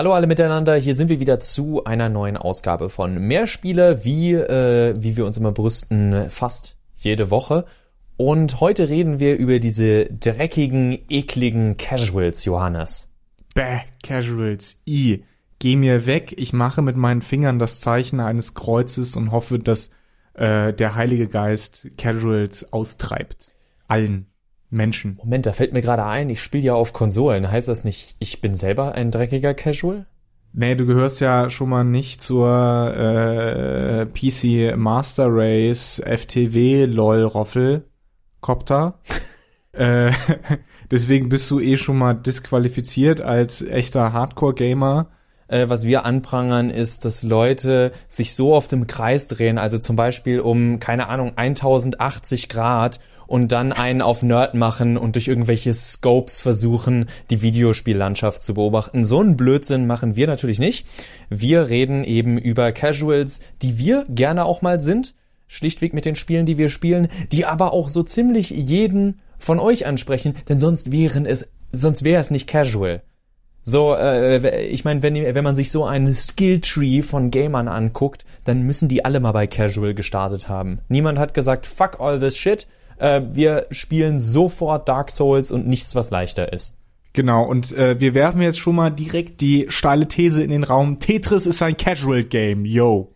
Hallo alle miteinander, hier sind wir wieder zu einer neuen Ausgabe von Mehrspieler, wie, äh, wie wir uns immer brüsten, fast jede Woche. Und heute reden wir über diese dreckigen, ekligen Casuals, Johannes. Bäh, Casuals, i. Geh mir weg, ich mache mit meinen Fingern das Zeichen eines Kreuzes und hoffe, dass äh, der Heilige Geist Casuals austreibt. Allen. Menschen. Moment, da fällt mir gerade ein, ich spiele ja auf Konsolen. Heißt das nicht, ich bin selber ein dreckiger Casual? Nee, du gehörst ja schon mal nicht zur äh, PC Master Race FTW LOL Roffel Copter. äh, deswegen bist du eh schon mal disqualifiziert als echter Hardcore Gamer äh, was wir anprangern, ist, dass Leute sich so oft im Kreis drehen, also zum Beispiel um, keine Ahnung, 1080 Grad und dann einen auf Nerd machen und durch irgendwelche Scopes versuchen, die Videospiellandschaft zu beobachten. So einen Blödsinn machen wir natürlich nicht. Wir reden eben über Casuals, die wir gerne auch mal sind, schlichtweg mit den Spielen, die wir spielen, die aber auch so ziemlich jeden von euch ansprechen, denn sonst wären es, sonst wäre es nicht casual. So, äh, ich meine, wenn, wenn man sich so einen Skilltree von Gamern anguckt, dann müssen die alle mal bei Casual gestartet haben. Niemand hat gesagt, fuck all this shit, äh, wir spielen sofort Dark Souls und nichts, was leichter ist. Genau, und äh, wir werfen jetzt schon mal direkt die steile These in den Raum. Tetris ist ein Casual Game, yo.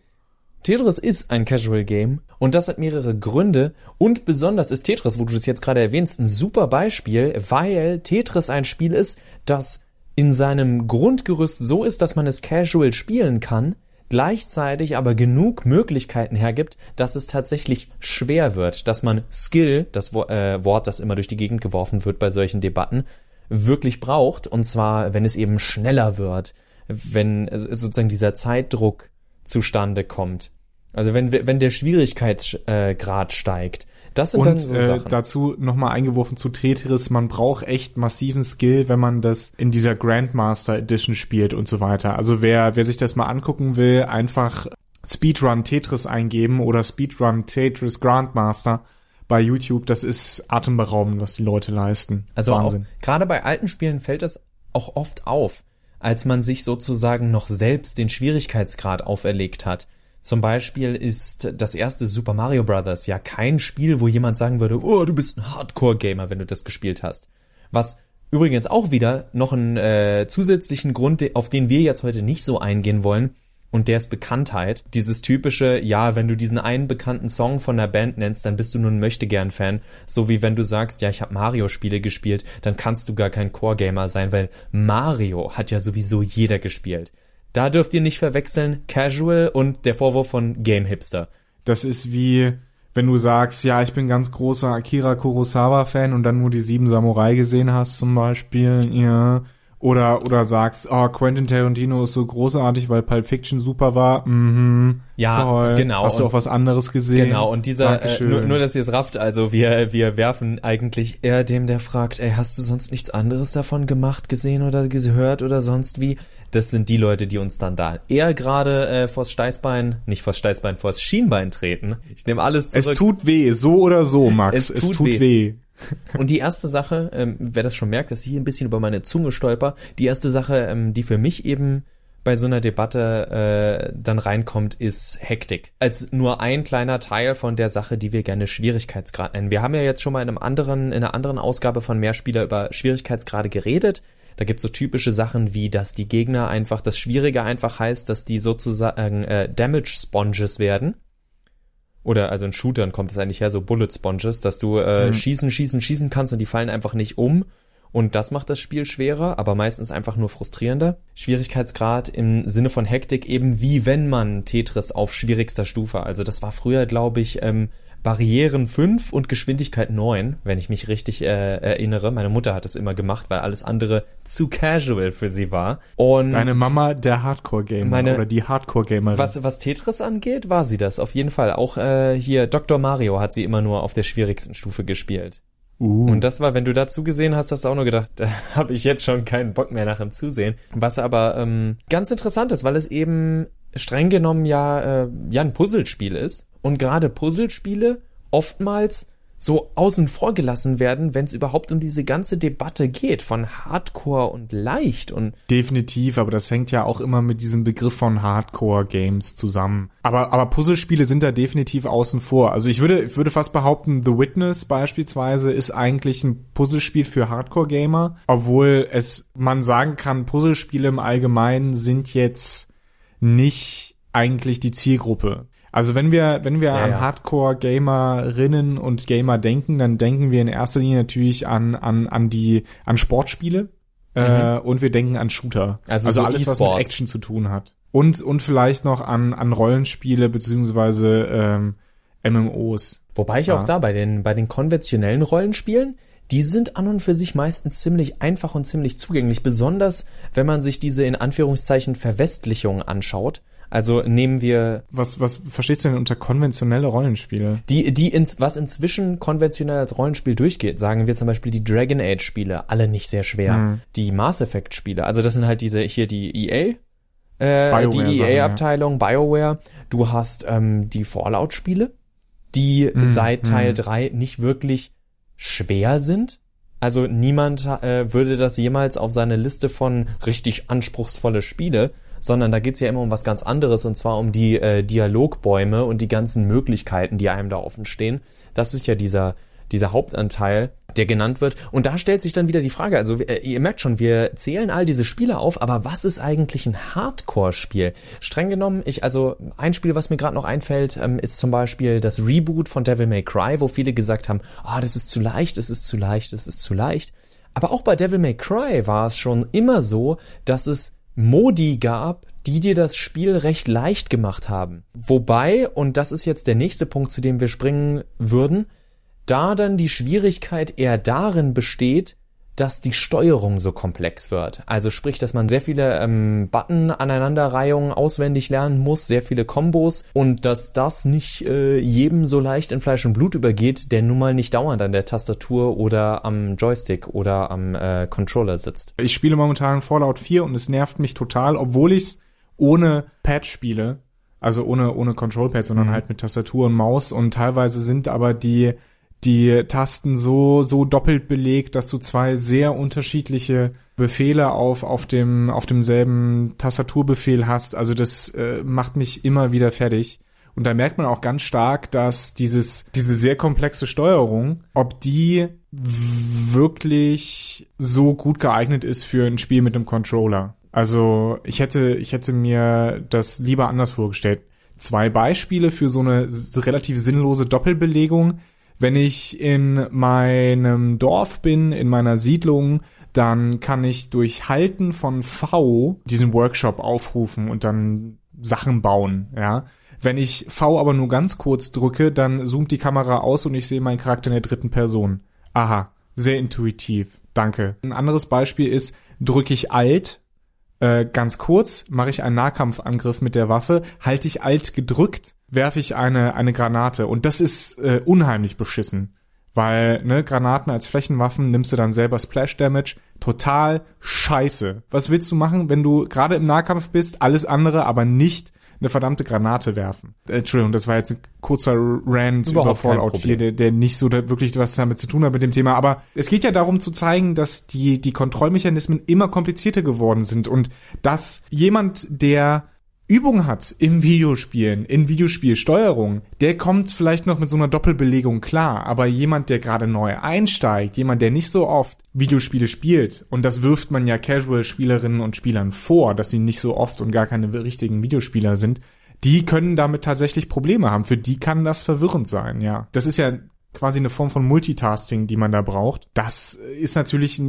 Tetris ist ein Casual Game und das hat mehrere Gründe und besonders ist Tetris, wo du das jetzt gerade erwähnst, ein super Beispiel, weil Tetris ein Spiel ist, das in seinem Grundgerüst so ist, dass man es casual spielen kann, gleichzeitig aber genug Möglichkeiten hergibt, dass es tatsächlich schwer wird, dass man Skill, das äh, Wort, das immer durch die Gegend geworfen wird bei solchen Debatten, wirklich braucht. Und zwar, wenn es eben schneller wird, wenn sozusagen dieser Zeitdruck zustande kommt. Also wenn, wenn der Schwierigkeitsgrad steigt, das sind und, dann so äh, Sachen. dazu nochmal eingeworfen zu Tetris, man braucht echt massiven Skill, wenn man das in dieser Grandmaster Edition spielt und so weiter. Also wer, wer sich das mal angucken will, einfach Speedrun Tetris eingeben oder Speedrun Tetris Grandmaster bei YouTube. Das ist atemberaubend, was die Leute leisten. Also Wahnsinn. gerade bei alten Spielen fällt das auch oft auf, als man sich sozusagen noch selbst den Schwierigkeitsgrad auferlegt hat. Zum Beispiel ist das erste Super Mario Bros. ja kein Spiel, wo jemand sagen würde, oh, du bist ein Hardcore-Gamer, wenn du das gespielt hast. Was übrigens auch wieder noch einen äh, zusätzlichen Grund, auf den wir jetzt heute nicht so eingehen wollen, und der ist Bekanntheit. Dieses typische, ja, wenn du diesen einen bekannten Song von der Band nennst, dann bist du nun Möchtegern-Fan. So wie wenn du sagst, ja, ich habe Mario-Spiele gespielt, dann kannst du gar kein Core-Gamer sein, weil Mario hat ja sowieso jeder gespielt. Da dürft ihr nicht verwechseln Casual und der Vorwurf von Game Hipster. Das ist wie, wenn du sagst, ja, ich bin ganz großer Akira Kurosawa-Fan und dann nur die sieben Samurai gesehen hast zum Beispiel, ja. Oder, oder sagst, oh, Quentin Tarantino ist so großartig, weil Pulp Fiction super war. Mhm. Ja, toll. genau. Hast du auch was anderes gesehen? Genau, und dieser, äh, nur, nur, dass ihr es rafft, also wir, wir werfen eigentlich eher dem, der fragt, ey, hast du sonst nichts anderes davon gemacht, gesehen oder gehört oder sonst wie? Das sind die Leute, die uns dann da eher gerade äh, vors Steißbein, nicht vors Steißbein, vors Schienbein treten. Ich nehme alles zurück. Es tut weh, so oder so, Max. Es tut, es tut weh. weh. Und die erste Sache, ähm, wer das schon merkt, dass ich hier ein bisschen über meine Zunge stolper, die erste Sache, ähm, die für mich eben bei so einer Debatte äh, dann reinkommt, ist Hektik. Als nur ein kleiner Teil von der Sache, die wir gerne Schwierigkeitsgrad nennen. Wir haben ja jetzt schon mal in einem anderen, in einer anderen Ausgabe von Mehrspieler über Schwierigkeitsgrade geredet. Da gibt's so typische Sachen wie, dass die Gegner einfach, das Schwierige einfach heißt, dass die sozusagen äh, Damage Sponges werden. Oder also in Shootern kommt es eigentlich her, so Bullet Sponges, dass du äh, mhm. schießen, schießen, schießen kannst und die fallen einfach nicht um. Und das macht das Spiel schwerer, aber meistens einfach nur frustrierender. Schwierigkeitsgrad im Sinne von Hektik eben wie wenn man Tetris auf schwierigster Stufe. Also das war früher, glaube ich, ähm, Barrieren 5 und Geschwindigkeit 9, wenn ich mich richtig äh, erinnere. Meine Mutter hat es immer gemacht, weil alles andere zu casual für sie war. Und Deine Mama, der Hardcore-Gamer oder die Hardcore-Gamerin. Was, was Tetris angeht, war sie das auf jeden Fall. Auch äh, hier Dr. Mario hat sie immer nur auf der schwierigsten Stufe gespielt. Uh. Und das war, wenn du dazu gesehen hast, hast du auch nur gedacht, da habe ich jetzt schon keinen Bock mehr nach dem Zusehen. Was aber ähm, ganz interessant ist, weil es eben streng genommen ja, äh, ja ein Puzzlespiel ist und gerade Puzzlespiele oftmals so außen vor gelassen werden, wenn es überhaupt um diese ganze Debatte geht von Hardcore und leicht und definitiv, aber das hängt ja auch immer mit diesem Begriff von Hardcore Games zusammen. Aber aber Puzzlespiele sind da definitiv außen vor. Also ich würde ich würde fast behaupten, The Witness beispielsweise ist eigentlich ein Puzzlespiel für Hardcore Gamer, obwohl es man sagen kann, Puzzlespiele im Allgemeinen sind jetzt nicht eigentlich die Zielgruppe. Also wenn wir, wenn wir ja, an ja. Hardcore-Gamerinnen und Gamer denken, dann denken wir in erster Linie natürlich an, an, an die, an Sportspiele äh, mhm. äh, und wir denken an Shooter. Also, also so alles, e was mit Action zu tun hat. Und, und vielleicht noch an, an Rollenspiele beziehungsweise ähm, MMOs. Wobei ich ja. auch da bei den, bei den konventionellen Rollenspielen, die sind an und für sich meistens ziemlich einfach und ziemlich zugänglich, besonders wenn man sich diese in Anführungszeichen Verwestlichung anschaut. Also nehmen wir. Was, was verstehst du denn unter konventionelle Rollenspiele? Die, die ins, was inzwischen konventionell als Rollenspiel durchgeht, sagen wir zum Beispiel die Dragon Age Spiele, alle nicht sehr schwer. Mhm. Die Mass Effect Spiele, also das sind halt diese, hier die EA, äh, die EA-Abteilung, ja. BioWare. Du hast ähm, die Fallout-Spiele, die mhm. seit Teil mhm. 3 nicht wirklich schwer sind. Also niemand äh, würde das jemals auf seine Liste von richtig anspruchsvolle Spiele sondern da geht's ja immer um was ganz anderes und zwar um die äh, Dialogbäume und die ganzen Möglichkeiten, die einem da offen stehen. Das ist ja dieser dieser Hauptanteil, der genannt wird. Und da stellt sich dann wieder die Frage, also äh, ihr merkt schon, wir zählen all diese Spiele auf, aber was ist eigentlich ein Hardcore-Spiel? Streng genommen, ich, also ein Spiel, was mir gerade noch einfällt, ähm, ist zum Beispiel das Reboot von Devil May Cry, wo viele gesagt haben, ah, oh, das ist zu leicht, das ist zu leicht, das ist zu leicht. Aber auch bei Devil May Cry war es schon immer so, dass es Modi gab, die dir das Spiel recht leicht gemacht haben. Wobei, und das ist jetzt der nächste Punkt, zu dem wir springen würden, da dann die Schwierigkeit eher darin besteht, dass die Steuerung so komplex wird. Also sprich, dass man sehr viele ähm, Button-Aneinanderreihungen auswendig lernen muss, sehr viele Kombos und dass das nicht äh, jedem so leicht in Fleisch und Blut übergeht, der nun mal nicht dauernd an der Tastatur oder am Joystick oder am äh, Controller sitzt. Ich spiele momentan Fallout 4 und es nervt mich total, obwohl ich es ohne Pad spiele. Also ohne, ohne Control-Pad, sondern mhm. halt mit Tastatur und Maus und teilweise sind aber die die Tasten so, so doppelt belegt, dass du zwei sehr unterschiedliche Befehle auf, auf dem, auf demselben Tastaturbefehl hast. Also das äh, macht mich immer wieder fertig. Und da merkt man auch ganz stark, dass dieses, diese sehr komplexe Steuerung, ob die wirklich so gut geeignet ist für ein Spiel mit einem Controller. Also ich hätte, ich hätte mir das lieber anders vorgestellt. Zwei Beispiele für so eine relativ sinnlose Doppelbelegung wenn ich in meinem Dorf bin, in meiner Siedlung, dann kann ich durch Halten von V diesen Workshop aufrufen und dann Sachen bauen, ja. Wenn ich V aber nur ganz kurz drücke, dann zoomt die Kamera aus und ich sehe meinen Charakter in der dritten Person. Aha, sehr intuitiv. Danke. Ein anderes Beispiel ist, drücke ich Alt, äh, ganz kurz, mache ich einen Nahkampfangriff mit der Waffe, halte ich Alt gedrückt, werfe ich eine, eine Granate. Und das ist äh, unheimlich beschissen. Weil, ne, Granaten als Flächenwaffen nimmst du dann selber Splash Damage. Total scheiße. Was willst du machen, wenn du gerade im Nahkampf bist, alles andere, aber nicht eine verdammte Granate werfen? Äh, Entschuldigung, das war jetzt ein kurzer Rant Überhaupt über Fallout 4, der, der nicht so da wirklich was damit zu tun hat mit dem Thema. Aber es geht ja darum zu zeigen, dass die, die Kontrollmechanismen immer komplizierter geworden sind und dass jemand, der Übung hat im Videospielen, in Videospielsteuerung, der kommt vielleicht noch mit so einer Doppelbelegung klar, aber jemand, der gerade neu einsteigt, jemand, der nicht so oft Videospiele spielt, und das wirft man ja Casual-Spielerinnen und Spielern vor, dass sie nicht so oft und gar keine richtigen Videospieler sind, die können damit tatsächlich Probleme haben. Für die kann das verwirrend sein, ja. Das ist ja quasi eine Form von Multitasking, die man da braucht. Das ist natürlich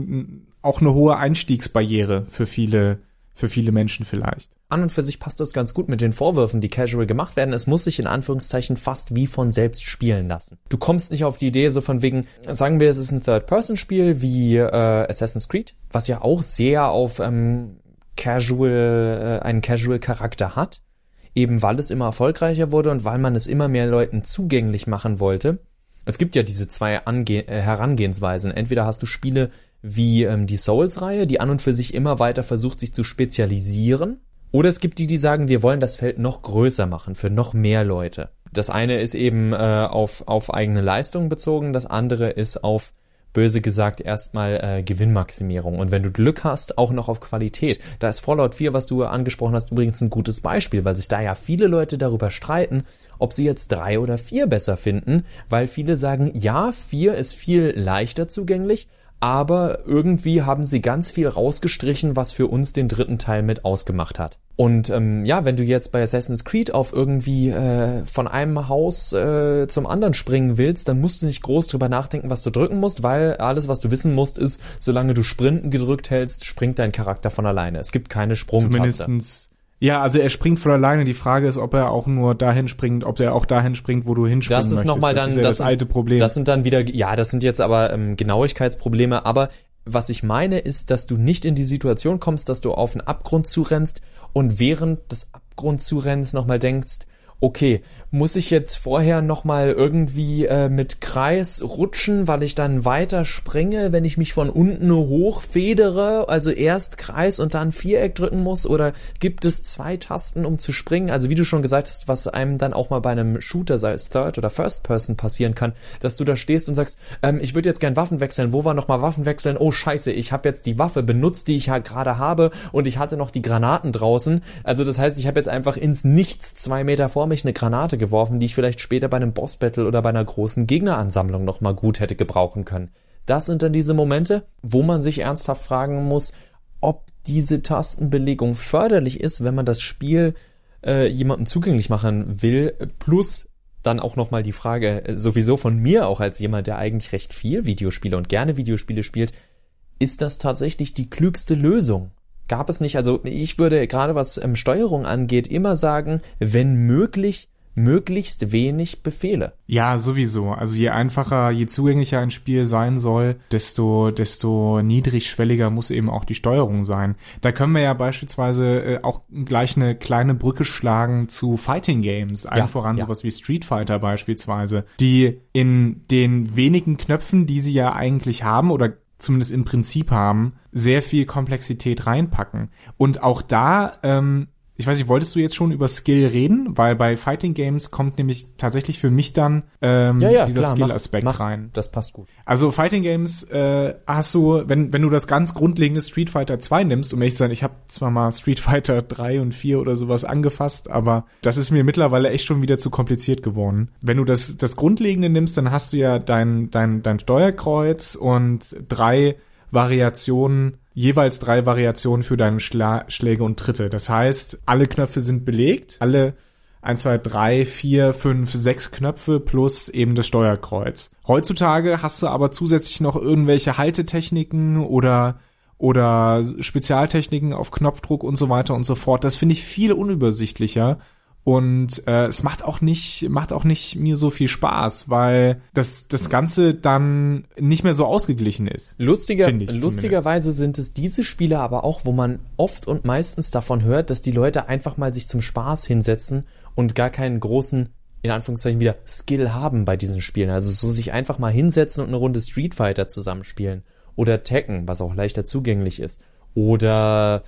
auch eine hohe Einstiegsbarriere für viele für viele Menschen vielleicht. An und für sich passt das ganz gut mit den Vorwürfen, die casual gemacht werden. Es muss sich in Anführungszeichen fast wie von selbst spielen lassen. Du kommst nicht auf die Idee so von wegen, sagen wir, es ist ein Third-Person-Spiel wie äh, Assassin's Creed, was ja auch sehr auf ähm, casual, äh, einen Casual-Charakter hat, eben weil es immer erfolgreicher wurde und weil man es immer mehr Leuten zugänglich machen wollte. Es gibt ja diese zwei Ange äh, Herangehensweisen. Entweder hast du Spiele, wie ähm, die Souls-Reihe, die an und für sich immer weiter versucht, sich zu spezialisieren. Oder es gibt die, die sagen, wir wollen das Feld noch größer machen, für noch mehr Leute. Das eine ist eben äh, auf, auf eigene Leistung bezogen, das andere ist auf böse gesagt erstmal äh, Gewinnmaximierung. Und wenn du Glück hast, auch noch auf Qualität. Da ist Fallout 4, was du angesprochen hast, übrigens ein gutes Beispiel, weil sich da ja viele Leute darüber streiten, ob sie jetzt drei oder vier besser finden, weil viele sagen, ja, vier ist viel leichter zugänglich, aber irgendwie haben sie ganz viel rausgestrichen, was für uns den dritten Teil mit ausgemacht hat. Und ähm, ja, wenn du jetzt bei Assassin's Creed auf irgendwie äh, von einem Haus äh, zum anderen springen willst, dann musst du nicht groß drüber nachdenken, was du drücken musst, weil alles, was du wissen musst, ist, solange du Sprinten gedrückt hältst, springt dein Charakter von alleine. Es gibt keine Sprungtaste. Zumindestens ja, also er springt von alleine. Die Frage ist, ob er auch nur dahin springt, ob er auch dahin springt, wo du hinspringst. Das ist nochmal dann das, ja das, das alte Problem. Das sind dann wieder, ja, das sind jetzt aber ähm, Genauigkeitsprobleme. Aber was ich meine, ist, dass du nicht in die Situation kommst, dass du auf einen Abgrund zurennst und während des Abgrund zurennst nochmal denkst, okay, muss ich jetzt vorher nochmal irgendwie äh, mit Kreis rutschen, weil ich dann weiter springe, wenn ich mich von unten hoch federe, also erst Kreis und dann Viereck drücken muss? Oder gibt es zwei Tasten, um zu springen? Also wie du schon gesagt hast, was einem dann auch mal bei einem Shooter, sei es Third oder First Person passieren kann, dass du da stehst und sagst, ähm, ich würde jetzt gern Waffen wechseln. Wo war nochmal Waffen wechseln? Oh scheiße, ich habe jetzt die Waffe benutzt, die ich ja gerade habe und ich hatte noch die Granaten draußen. Also das heißt, ich habe jetzt einfach ins Nichts zwei Meter vor mich eine Granate geworfen, die ich vielleicht später bei einem Boss-Battle oder bei einer großen Gegneransammlung nochmal gut hätte gebrauchen können. Das sind dann diese Momente, wo man sich ernsthaft fragen muss, ob diese Tastenbelegung förderlich ist, wenn man das Spiel äh, jemandem zugänglich machen will, plus dann auch nochmal die Frage, äh, sowieso von mir auch als jemand, der eigentlich recht viel Videospiele und gerne Videospiele spielt, ist das tatsächlich die klügste Lösung? Gab es nicht, also ich würde gerade was ähm, Steuerung angeht, immer sagen, wenn möglich, möglichst wenig Befehle. Ja, sowieso. Also je einfacher, je zugänglicher ein Spiel sein soll, desto, desto niedrigschwelliger muss eben auch die Steuerung sein. Da können wir ja beispielsweise äh, auch gleich eine kleine Brücke schlagen zu Fighting Games. Allen ja, voran ja. sowas wie Street Fighter beispielsweise, die in den wenigen Knöpfen, die sie ja eigentlich haben oder zumindest im Prinzip haben, sehr viel Komplexität reinpacken. Und auch da ähm, ich weiß nicht, wolltest du jetzt schon über Skill reden? Weil bei Fighting Games kommt nämlich tatsächlich für mich dann ähm, ja, ja, dieser Skill-Aspekt rein. Das passt gut. Also Fighting Games äh, hast du, wenn, wenn du das ganz grundlegende Street Fighter 2 nimmst, um ehrlich zu sein, ich habe zwar mal Street Fighter 3 und 4 oder sowas angefasst, aber das ist mir mittlerweile echt schon wieder zu kompliziert geworden. Wenn du das, das Grundlegende nimmst, dann hast du ja dein, dein, dein Steuerkreuz und drei Variationen jeweils drei Variationen für deine Schla Schläge und Tritte. Das heißt, alle Knöpfe sind belegt, alle 1, 2, 3, 4, 5, 6 Knöpfe plus eben das Steuerkreuz. Heutzutage hast du aber zusätzlich noch irgendwelche Haltetechniken oder oder Spezialtechniken auf Knopfdruck und so weiter und so fort. Das finde ich viel unübersichtlicher und äh, es macht auch nicht macht auch nicht mir so viel Spaß, weil das das Ganze dann nicht mehr so ausgeglichen ist. Lustiger, lustigerweise sind es diese Spiele aber auch, wo man oft und meistens davon hört, dass die Leute einfach mal sich zum Spaß hinsetzen und gar keinen großen in Anführungszeichen wieder Skill haben bei diesen Spielen. Also so sich einfach mal hinsetzen und eine Runde Street Fighter zusammenspielen oder Tekken, was auch leichter zugänglich ist oder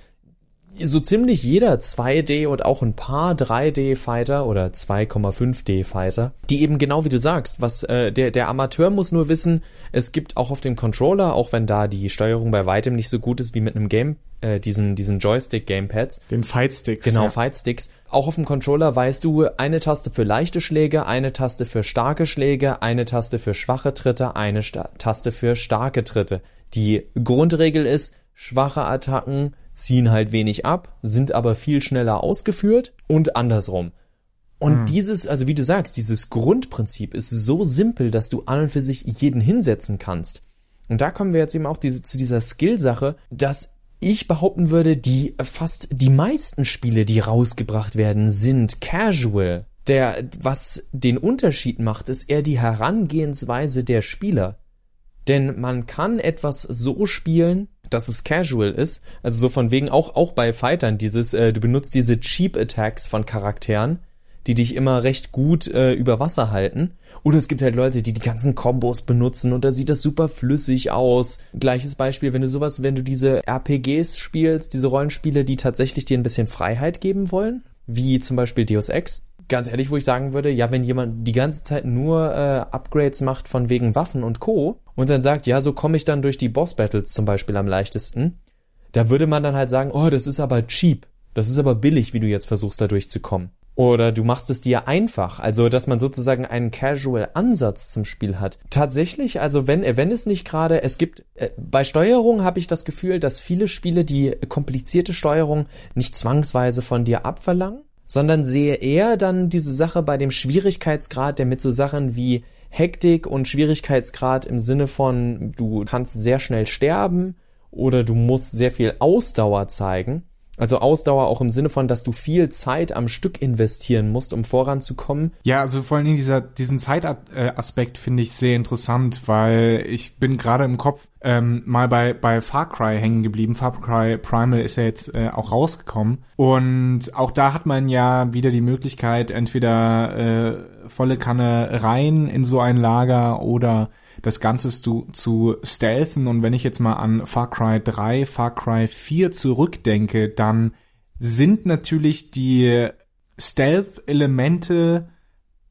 so ziemlich jeder 2D und auch ein paar 3D-Fighter oder 2,5D-Fighter, die eben genau wie du sagst, was äh, der, der Amateur muss nur wissen, es gibt auch auf dem Controller, auch wenn da die Steuerung bei weitem nicht so gut ist wie mit einem Game, äh, diesen, diesen Joystick-Gamepads. Den Fightsticks. Genau, ja. Fightsticks. Auch auf dem Controller weißt du, eine Taste für leichte Schläge, eine Taste für starke Schläge, eine Taste für schwache Tritte, eine Sta Taste für starke Tritte. Die Grundregel ist, schwache Attacken ziehen halt wenig ab, sind aber viel schneller ausgeführt und andersrum. Und hm. dieses, also wie du sagst, dieses Grundprinzip ist so simpel, dass du an und für sich jeden hinsetzen kannst. Und da kommen wir jetzt eben auch diese, zu dieser Skill-Sache, dass ich behaupten würde, die fast die meisten Spiele, die rausgebracht werden, sind casual. Der, was den Unterschied macht, ist eher die Herangehensweise der Spieler. Denn man kann etwas so spielen, dass es casual ist. Also so von wegen auch, auch bei Fightern dieses, äh, du benutzt diese Cheap Attacks von Charakteren, die dich immer recht gut äh, über Wasser halten. Oder es gibt halt Leute, die die ganzen Kombos benutzen und da sieht das super flüssig aus. Gleiches Beispiel, wenn du sowas, wenn du diese RPGs spielst, diese Rollenspiele, die tatsächlich dir ein bisschen Freiheit geben wollen, wie zum Beispiel Deus Ex, ganz ehrlich, wo ich sagen würde, ja, wenn jemand die ganze Zeit nur äh, Upgrades macht von wegen Waffen und Co. und dann sagt, ja, so komme ich dann durch die Boss-Battles zum Beispiel am leichtesten, da würde man dann halt sagen, oh, das ist aber cheap. Das ist aber billig, wie du jetzt versuchst, da durchzukommen. Oder du machst es dir einfach, also dass man sozusagen einen Casual-Ansatz zum Spiel hat. Tatsächlich, also wenn, wenn es nicht gerade, es gibt, äh, bei Steuerung habe ich das Gefühl, dass viele Spiele die komplizierte Steuerung nicht zwangsweise von dir abverlangen, sondern sehe eher dann diese Sache bei dem Schwierigkeitsgrad, der mit so Sachen wie Hektik und Schwierigkeitsgrad im Sinne von, du kannst sehr schnell sterben oder du musst sehr viel Ausdauer zeigen also Ausdauer auch im Sinne von, dass du viel Zeit am Stück investieren musst, um voranzukommen. Ja, also vor allen Dingen dieser, diesen Zeitaspekt finde ich sehr interessant, weil ich bin gerade im Kopf ähm, mal bei, bei Far Cry hängen geblieben. Far Cry Primal ist ja jetzt äh, auch rausgekommen. Und auch da hat man ja wieder die Möglichkeit, entweder äh, volle Kanne rein in so ein Lager oder das Ganze zu, zu stealthen. Und wenn ich jetzt mal an Far Cry 3, Far Cry 4 zurückdenke, dann sind natürlich die Stealth-Elemente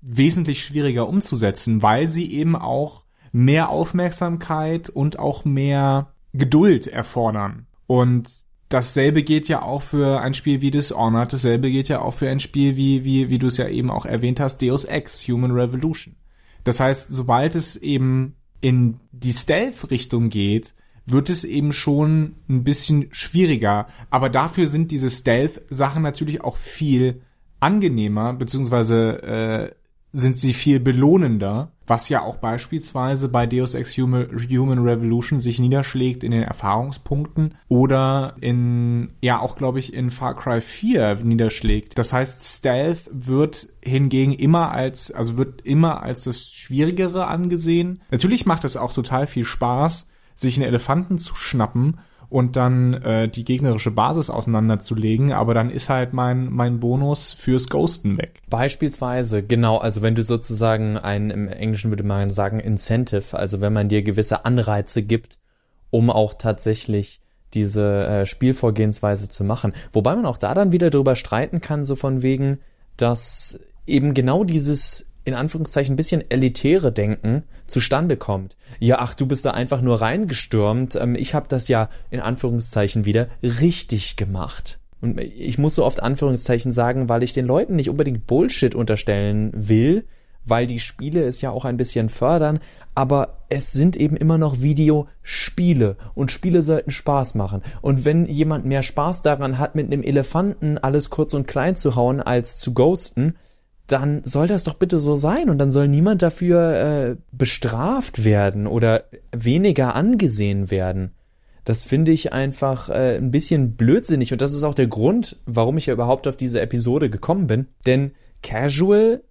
wesentlich schwieriger umzusetzen, weil sie eben auch mehr Aufmerksamkeit und auch mehr Geduld erfordern. Und dasselbe geht ja auch für ein Spiel wie Dishonored, dasselbe geht ja auch für ein Spiel wie, wie, wie du es ja eben auch erwähnt hast, Deus Ex, Human Revolution. Das heißt, sobald es eben in die Stealth-Richtung geht, wird es eben schon ein bisschen schwieriger. Aber dafür sind diese Stealth-Sachen natürlich auch viel angenehmer, beziehungsweise äh, sind sie viel belohnender, was ja auch beispielsweise bei Deus Ex Human, Revolution sich niederschlägt in den Erfahrungspunkten oder in, ja auch glaube ich in Far Cry 4 niederschlägt. Das heißt, Stealth wird hingegen immer als, also wird immer als das Schwierigere angesehen. Natürlich macht es auch total viel Spaß, sich einen Elefanten zu schnappen und dann äh, die gegnerische Basis auseinanderzulegen, aber dann ist halt mein, mein Bonus fürs Ghosten weg. Beispielsweise, genau, also wenn du sozusagen ein, im Englischen würde man sagen, Incentive, also wenn man dir gewisse Anreize gibt, um auch tatsächlich diese äh, Spielvorgehensweise zu machen. Wobei man auch da dann wieder drüber streiten kann, so von wegen, dass eben genau dieses in Anführungszeichen ein bisschen elitäre Denken zustande kommt. Ja, ach, du bist da einfach nur reingestürmt. Ähm, ich habe das ja in Anführungszeichen wieder richtig gemacht. Und ich muss so oft Anführungszeichen sagen, weil ich den Leuten nicht unbedingt Bullshit unterstellen will, weil die Spiele es ja auch ein bisschen fördern, aber es sind eben immer noch Videospiele und Spiele sollten Spaß machen. Und wenn jemand mehr Spaß daran hat, mit einem Elefanten alles kurz und klein zu hauen, als zu ghosten, dann soll das doch bitte so sein und dann soll niemand dafür äh, bestraft werden oder weniger angesehen werden. Das finde ich einfach äh, ein bisschen blödsinnig und das ist auch der Grund, warum ich ja überhaupt auf diese Episode gekommen bin. Denn Casual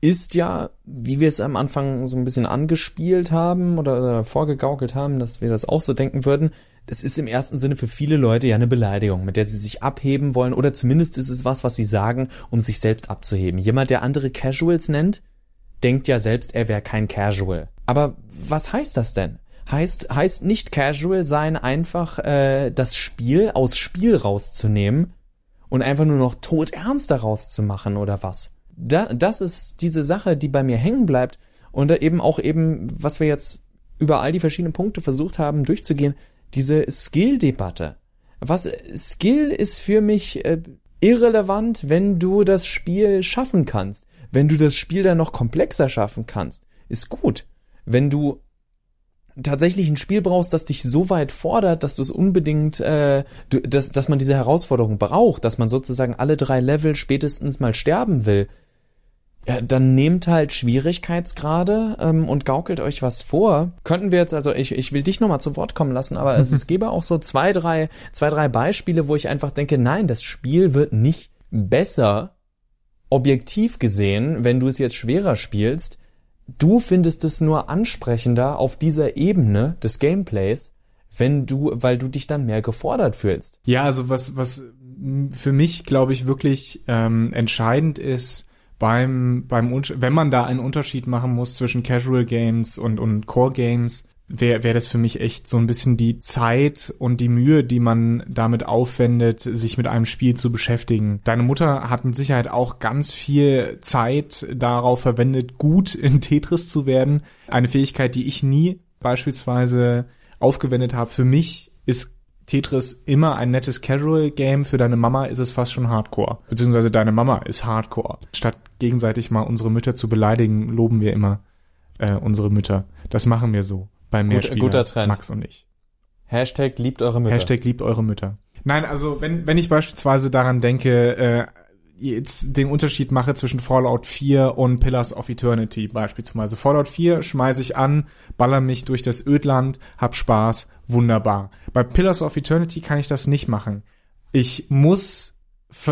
ist ja, wie wir es am Anfang so ein bisschen angespielt haben oder, oder vorgegaukelt haben, dass wir das auch so denken würden, das ist im ersten Sinne für viele Leute ja eine Beleidigung, mit der sie sich abheben wollen oder zumindest ist es was, was sie sagen, um sich selbst abzuheben. Jemand, der andere Casuals nennt, denkt ja selbst, er wäre kein Casual. Aber was heißt das denn? Heißt, heißt nicht Casual sein einfach äh, das Spiel aus Spiel rauszunehmen und einfach nur noch todernst daraus zu machen oder was? Da, das ist diese Sache, die bei mir hängen bleibt und eben auch eben, was wir jetzt über all die verschiedenen Punkte versucht haben durchzugehen, diese Skill-Debatte. Was Skill ist für mich äh, irrelevant, wenn du das Spiel schaffen kannst. Wenn du das Spiel dann noch komplexer schaffen kannst, ist gut. Wenn du tatsächlich ein Spiel brauchst, das dich so weit fordert, dass du es unbedingt, äh, du, dass, dass man diese Herausforderung braucht, dass man sozusagen alle drei Level spätestens mal sterben will, ja, dann nehmt halt Schwierigkeitsgrade ähm, und gaukelt euch was vor. Könnten wir jetzt, also ich, ich will dich nochmal zu Wort kommen lassen, aber es, es gäbe auch so zwei, drei, zwei, drei Beispiele, wo ich einfach denke, nein, das Spiel wird nicht besser, objektiv gesehen, wenn du es jetzt schwerer spielst. Du findest es nur ansprechender auf dieser Ebene des Gameplays, wenn du, weil du dich dann mehr gefordert fühlst. Ja, also was, was für mich, glaube ich, wirklich ähm, entscheidend ist, beim, beim, wenn man da einen Unterschied machen muss zwischen Casual Games und, und Core Games, wäre wär das für mich echt so ein bisschen die Zeit und die Mühe, die man damit aufwendet, sich mit einem Spiel zu beschäftigen. Deine Mutter hat mit Sicherheit auch ganz viel Zeit darauf verwendet, gut in Tetris zu werden. Eine Fähigkeit, die ich nie beispielsweise aufgewendet habe. Für mich ist Tetris immer ein nettes Casual-Game, für deine Mama ist es fast schon Hardcore. Beziehungsweise deine Mama ist Hardcore. Statt gegenseitig mal unsere Mütter zu beleidigen, loben wir immer äh, unsere Mütter. Das machen wir so beim Mehrspieler, guter Trend. Max und ich. Hashtag liebt eure Mütter. Hashtag liebt eure Mütter. Nein, also wenn, wenn ich beispielsweise daran denke, äh, jetzt den Unterschied mache zwischen Fallout 4 und Pillars of Eternity beispielsweise. Fallout 4 schmeiße ich an, baller mich durch das Ödland, hab Spaß, wunderbar. Bei Pillars of Eternity kann ich das nicht machen. Ich muss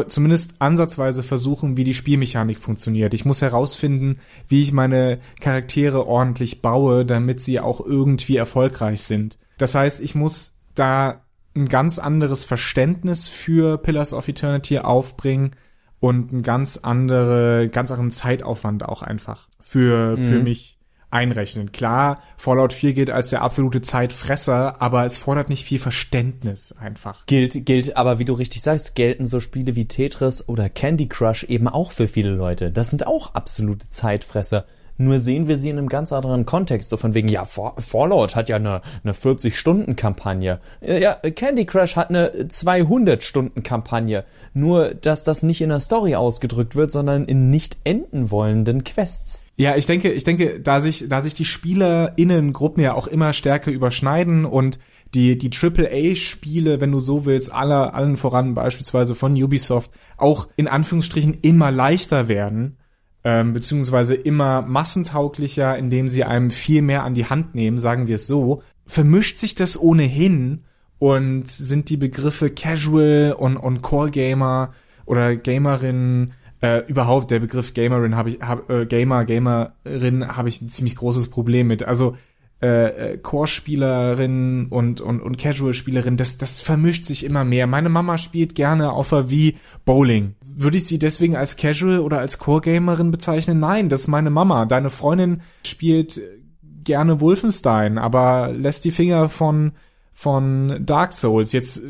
zumindest ansatzweise versuchen, wie die Spielmechanik funktioniert. Ich muss herausfinden, wie ich meine Charaktere ordentlich baue, damit sie auch irgendwie erfolgreich sind. Das heißt, ich muss da ein ganz anderes Verständnis für Pillars of Eternity aufbringen und ein ganz andere, ganz anderen Zeitaufwand auch einfach für, für mhm. mich einrechnen. Klar, Fallout 4 gilt als der absolute Zeitfresser, aber es fordert nicht viel Verständnis einfach. Gilt, gilt, aber wie du richtig sagst, gelten so Spiele wie Tetris oder Candy Crush eben auch für viele Leute. Das sind auch absolute Zeitfresser. Nur sehen wir sie in einem ganz anderen Kontext. So von wegen, ja, Fallout hat ja eine, eine 40-Stunden-Kampagne. Ja, Candy Crush hat eine 200-Stunden-Kampagne. Nur, dass das nicht in der Story ausgedrückt wird, sondern in nicht enden wollenden Quests. Ja, ich denke, ich denke, da sich, da sich die SpielerInnen-Gruppen ja auch immer stärker überschneiden und die, die AAA-Spiele, wenn du so willst, aller, allen voran beispielsweise von Ubisoft, auch in Anführungsstrichen immer leichter werden, ähm, beziehungsweise immer massentauglicher, indem sie einem viel mehr an die Hand nehmen, sagen wir es so, vermischt sich das ohnehin und sind die Begriffe Casual und, und Core Gamer oder Gamerin äh, überhaupt der Begriff Gamerin habe ich hab, äh, Gamer Gamerin habe ich ein ziemlich großes Problem mit. Also äh, äh, Core-Spielerin und, und, und Casual-Spielerin, das, das vermischt sich immer mehr. Meine Mama spielt gerne auf der Wii Bowling. Würde ich sie deswegen als Casual oder als Core-Gamerin bezeichnen? Nein, das ist meine Mama. Deine Freundin spielt gerne Wolfenstein, aber lässt die Finger von, von Dark Souls. Jetzt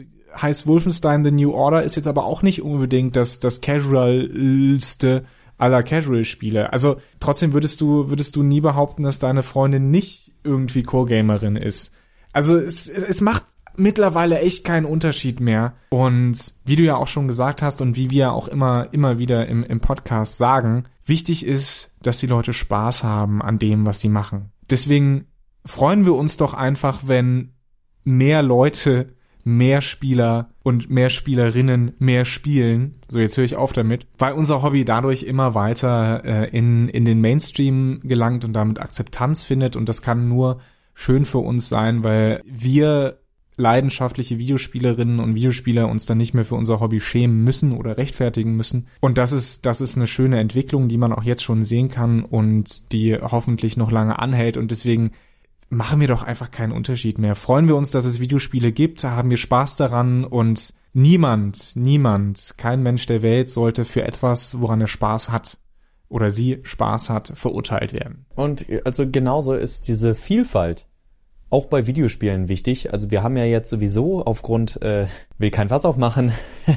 heißt Wolfenstein The New Order ist jetzt aber auch nicht unbedingt das, das Casualste aller Casual-Spiele. Also trotzdem würdest du, würdest du nie behaupten, dass deine Freundin nicht irgendwie Core-Gamerin ist. Also es, es macht mittlerweile echt keinen Unterschied mehr. Und wie du ja auch schon gesagt hast und wie wir auch immer, immer wieder im, im Podcast sagen, wichtig ist, dass die Leute Spaß haben an dem, was sie machen. Deswegen freuen wir uns doch einfach, wenn mehr Leute, mehr Spieler und mehr Spielerinnen mehr spielen. So, jetzt höre ich auf damit, weil unser Hobby dadurch immer weiter äh, in, in den Mainstream gelangt und damit Akzeptanz findet. Und das kann nur schön für uns sein, weil wir leidenschaftliche Videospielerinnen und Videospieler uns dann nicht mehr für unser Hobby schämen müssen oder rechtfertigen müssen. Und das ist, das ist eine schöne Entwicklung, die man auch jetzt schon sehen kann und die hoffentlich noch lange anhält. Und deswegen machen wir doch einfach keinen Unterschied mehr. Freuen wir uns, dass es Videospiele gibt, haben wir Spaß daran und niemand, niemand, kein Mensch der Welt sollte für etwas, woran er Spaß hat oder sie Spaß hat, verurteilt werden. Und also genauso ist diese Vielfalt auch bei Videospielen wichtig. Also wir haben ja jetzt sowieso aufgrund, äh, will kein Fass aufmachen,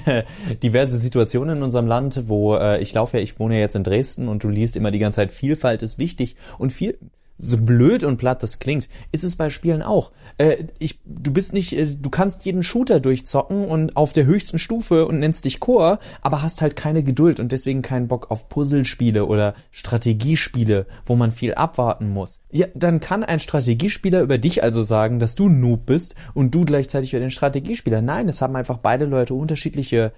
diverse Situationen in unserem Land, wo äh, ich laufe ja, ich wohne ja jetzt in Dresden und du liest immer die ganze Zeit, Vielfalt ist wichtig und viel so blöd und platt das klingt, ist es bei Spielen auch. Äh, ich, du bist nicht, äh, du kannst jeden Shooter durchzocken und auf der höchsten Stufe und nennst dich Core, aber hast halt keine Geduld und deswegen keinen Bock auf Puzzlespiele oder Strategiespiele, wo man viel abwarten muss. Ja, dann kann ein Strategiespieler über dich also sagen, dass du Noob bist und du gleichzeitig über den Strategiespieler. Nein, es haben einfach beide Leute unterschiedliche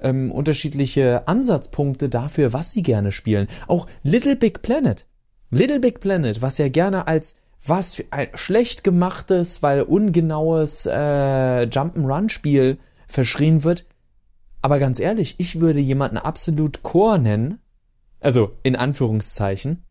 ähm, unterschiedliche Ansatzpunkte dafür, was sie gerne spielen. Auch Little Big Planet Little Big Planet, was ja gerne als was für ein schlecht gemachtes, weil ungenaues äh, Jump'n'Run-Spiel verschrien wird. Aber ganz ehrlich, ich würde jemanden absolut Core nennen. Also in Anführungszeichen.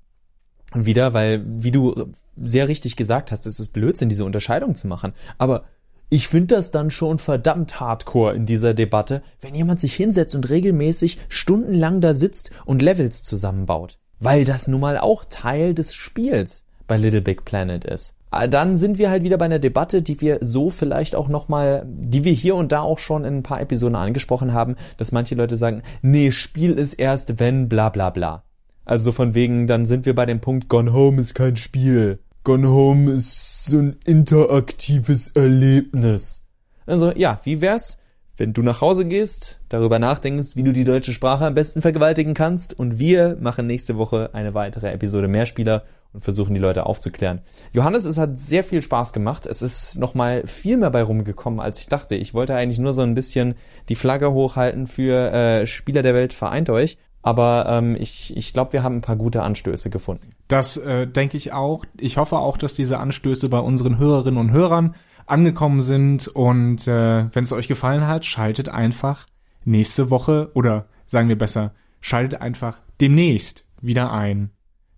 Wieder, weil, wie du sehr richtig gesagt hast, es ist Blödsinn, diese Unterscheidung zu machen. Aber ich finde das dann schon verdammt hardcore in dieser Debatte, wenn jemand sich hinsetzt und regelmäßig stundenlang da sitzt und Levels zusammenbaut weil das nun mal auch Teil des Spiels bei Little Big Planet ist. äh, dann sind wir halt wieder bei einer Debatte, die wir so vielleicht auch nochmal, die wir hier und da auch schon in ein paar Episoden angesprochen haben, dass manche Leute sagen, nee, Spiel ist erst wenn bla bla bla. Also von wegen, dann sind wir bei dem Punkt, Gone Home ist kein Spiel. Gone Home ist so ein interaktives Erlebnis. Also ja, wie wär's, wenn du nach Hause gehst, darüber nachdenkst, wie du die deutsche Sprache am besten vergewaltigen kannst und wir machen nächste Woche eine weitere Episode Mehrspieler und versuchen die Leute aufzuklären. Johannes, es hat sehr viel Spaß gemacht. Es ist nochmal viel mehr bei rumgekommen, als ich dachte. Ich wollte eigentlich nur so ein bisschen die Flagge hochhalten für äh, Spieler der Welt vereint euch. Aber ähm, ich, ich glaube, wir haben ein paar gute Anstöße gefunden. Das äh, denke ich auch. Ich hoffe auch, dass diese Anstöße bei unseren Hörerinnen und Hörern angekommen sind. Und äh, wenn es euch gefallen hat, schaltet einfach nächste Woche oder sagen wir besser, schaltet einfach demnächst wieder ein,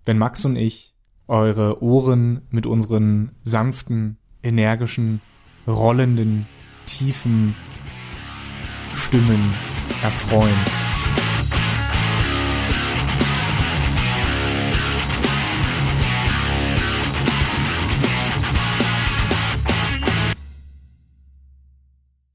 wenn Max und ich eure Ohren mit unseren sanften, energischen, rollenden, tiefen Stimmen erfreuen.